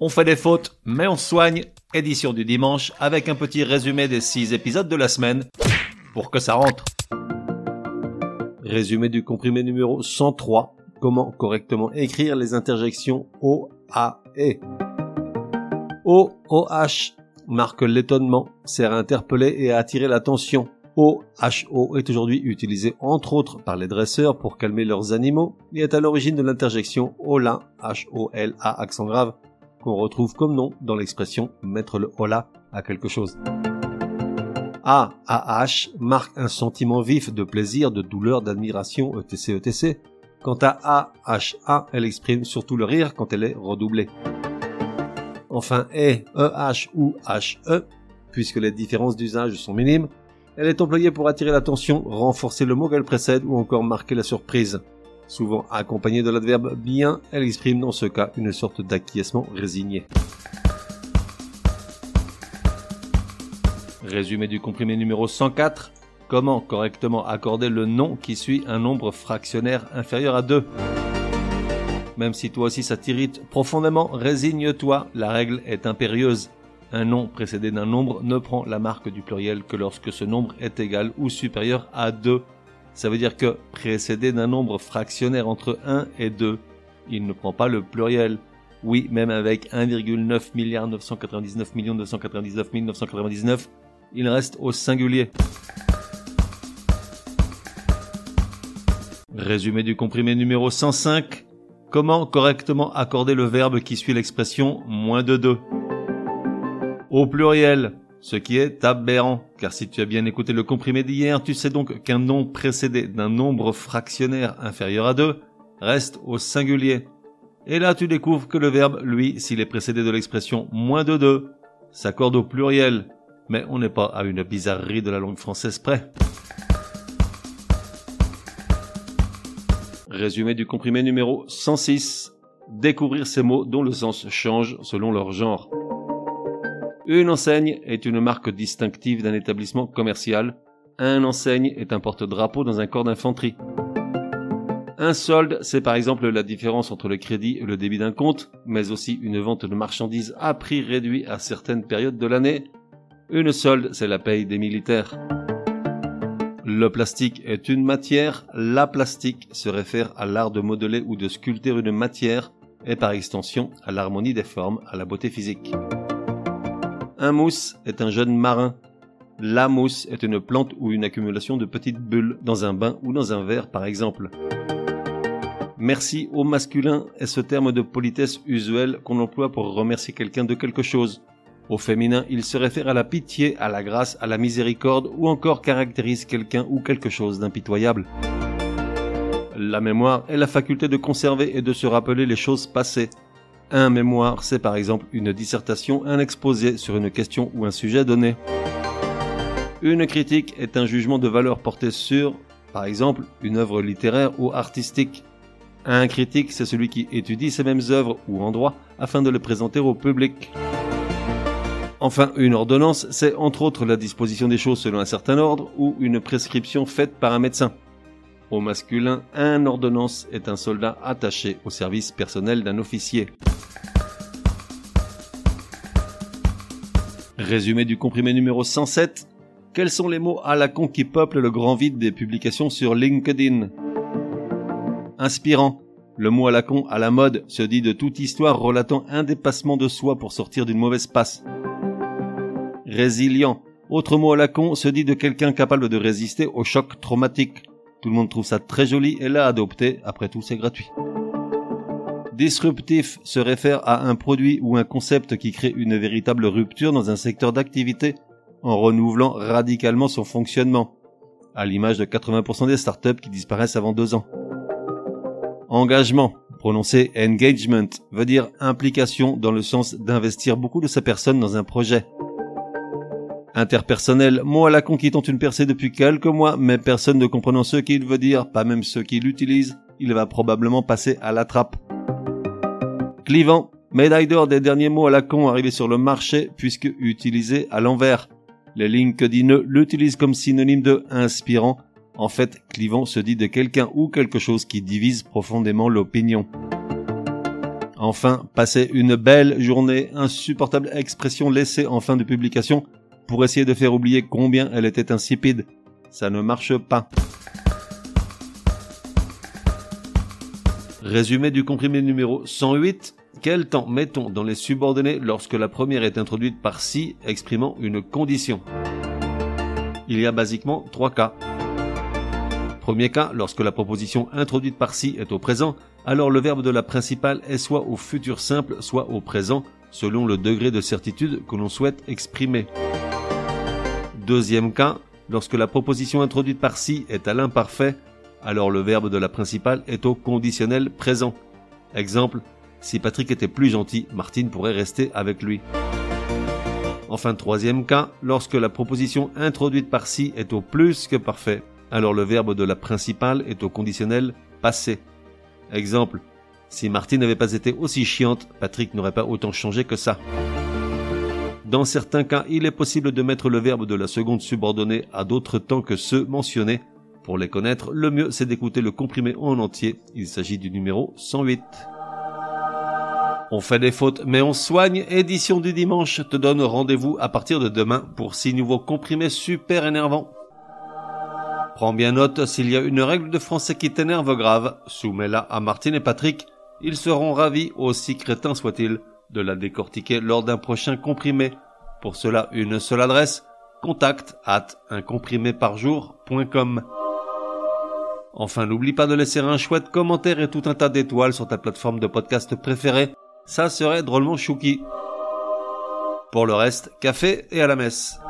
On fait des fautes, mais on soigne. Édition du dimanche avec un petit résumé des 6 épisodes de la semaine pour que ça rentre. Résumé du comprimé numéro 103. Comment correctement écrire les interjections O, A, E. O, O, H marque l'étonnement, sert à interpeller et à attirer l'attention. O, H, O est aujourd'hui utilisé entre autres par les dresseurs pour calmer leurs animaux et est à l'origine de l'interjection Ola, H, O, L, A accent grave, qu'on retrouve comme nom dans l'expression mettre le Ola à quelque chose. A, A, H marque un sentiment vif de plaisir, de douleur, d'admiration, etc., etc. Quant à A, H, A, elle exprime surtout le rire quand elle est redoublée. Enfin, E, E, H ou H, E, puisque les différences d'usage sont minimes, elle est employée pour attirer l'attention, renforcer le mot qu'elle précède ou encore marquer la surprise. Souvent accompagnée de l'adverbe bien, elle exprime dans ce cas une sorte d'acquiescement résigné. Résumé du comprimé numéro 104. Comment correctement accorder le nom qui suit un nombre fractionnaire inférieur à 2 Même si toi aussi ça t'irrite profondément, résigne-toi, la règle est impérieuse. Un nom précédé d'un nombre ne prend la marque du pluriel que lorsque ce nombre est égal ou supérieur à 2. Ça veut dire que précédé d'un nombre fractionnaire entre 1 et 2, il ne prend pas le pluriel. Oui, même avec 1,9 milliard 999 millions 999 999, il reste au singulier. Résumé du comprimé numéro 105. Comment correctement accorder le verbe qui suit l'expression moins de 2 au pluriel, ce qui est aberrant, car si tu as bien écouté le comprimé d'hier, tu sais donc qu'un nom précédé d'un nombre fractionnaire inférieur à 2 reste au singulier. Et là tu découvres que le verbe, lui, s'il est précédé de l'expression moins de 2, s'accorde au pluriel. Mais on n'est pas à une bizarrerie de la langue française près. Résumé du comprimé numéro 106. Découvrir ces mots dont le sens change selon leur genre. Une enseigne est une marque distinctive d'un établissement commercial. Un enseigne est un porte-drapeau dans un corps d'infanterie. Un solde, c'est par exemple la différence entre le crédit et le débit d'un compte, mais aussi une vente de marchandises à prix réduit à certaines périodes de l'année. Une solde, c'est la paye des militaires. Le plastique est une matière. La plastique se réfère à l'art de modeler ou de sculpter une matière et par extension à l'harmonie des formes, à la beauté physique. Un mousse est un jeune marin. La mousse est une plante ou une accumulation de petites bulles dans un bain ou dans un verre par exemple. Merci au masculin est ce terme de politesse usuel qu'on emploie pour remercier quelqu'un de quelque chose. Au féminin, il se réfère à la pitié, à la grâce, à la miséricorde ou encore caractérise quelqu'un ou quelque chose d'impitoyable. La mémoire est la faculté de conserver et de se rappeler les choses passées. Un mémoire, c'est par exemple une dissertation, un exposé sur une question ou un sujet donné. Une critique est un jugement de valeur porté sur, par exemple, une œuvre littéraire ou artistique. Un critique, c'est celui qui étudie ces mêmes œuvres ou endroits afin de les présenter au public. Enfin, une ordonnance, c'est entre autres la disposition des choses selon un certain ordre ou une prescription faite par un médecin. Au masculin, un ordonnance est un soldat attaché au service personnel d'un officier. Résumé du comprimé numéro 107. Quels sont les mots à la con qui peuplent le grand vide des publications sur LinkedIn? Inspirant. Le mot à la con à la mode se dit de toute histoire relatant un dépassement de soi pour sortir d'une mauvaise passe. Résilient. Autre mot à la con se dit de quelqu'un capable de résister au choc traumatique. Tout le monde trouve ça très joli et l'a adopté, après tout c'est gratuit. Disruptif se réfère à un produit ou un concept qui crée une véritable rupture dans un secteur d'activité en renouvelant radicalement son fonctionnement, à l'image de 80% des startups qui disparaissent avant deux ans. Engagement, prononcé engagement, veut dire implication dans le sens d'investir beaucoup de sa personne dans un projet. Interpersonnel, mot à la con qui tente une percée depuis quelques mois, mais personne ne comprenant ce qu'il veut dire, pas même ceux qui l'utilisent, il va probablement passer à la trappe. Clivant, médaille d'or des derniers mots à la con arrivés sur le marché puisque utilisés à l'envers. Les LinkedIn l'utilisent comme synonyme de inspirant. En fait, clivant se dit de quelqu'un ou quelque chose qui divise profondément l'opinion. Enfin, passez une belle journée, insupportable expression laissée en fin de publication pour essayer de faire oublier combien elle était insipide. Ça ne marche pas. Résumé du comprimé numéro 108. Quel temps mettons dans les subordonnées lorsque la première est introduite par si exprimant une condition? Il y a basiquement trois cas. Premier cas, lorsque la proposition introduite par si est au présent, alors le verbe de la principale est soit au futur simple, soit au présent, selon le degré de certitude que l'on souhaite exprimer. Deuxième cas, lorsque la proposition introduite par si est à l'imparfait, alors le verbe de la principale est au conditionnel présent. Exemple, si Patrick était plus gentil, Martine pourrait rester avec lui. Enfin, troisième cas, lorsque la proposition introduite par si est au plus que parfait, alors le verbe de la principale est au conditionnel passé. Exemple, si Martine n'avait pas été aussi chiante, Patrick n'aurait pas autant changé que ça. Dans certains cas, il est possible de mettre le verbe de la seconde subordonnée à d'autres temps que ceux mentionnés. Pour les connaître, le mieux c'est d'écouter le comprimé en entier. Il s'agit du numéro 108. On fait des fautes, mais on soigne. Édition du dimanche te donne rendez-vous à partir de demain pour six nouveaux comprimés super énervants. Prends bien note, s'il y a une règle de français qui t'énerve grave, soumets-la à Martine et Patrick. Ils seront ravis, aussi crétins soient-ils, de la décortiquer lors d'un prochain comprimé. Pour cela, une seule adresse, contact at uncompriméparjour.com. Enfin, n'oublie pas de laisser un chouette commentaire et tout un tas d'étoiles sur ta plateforme de podcast préférée. Ça serait drôlement chouki. Pour le reste, café et à la messe.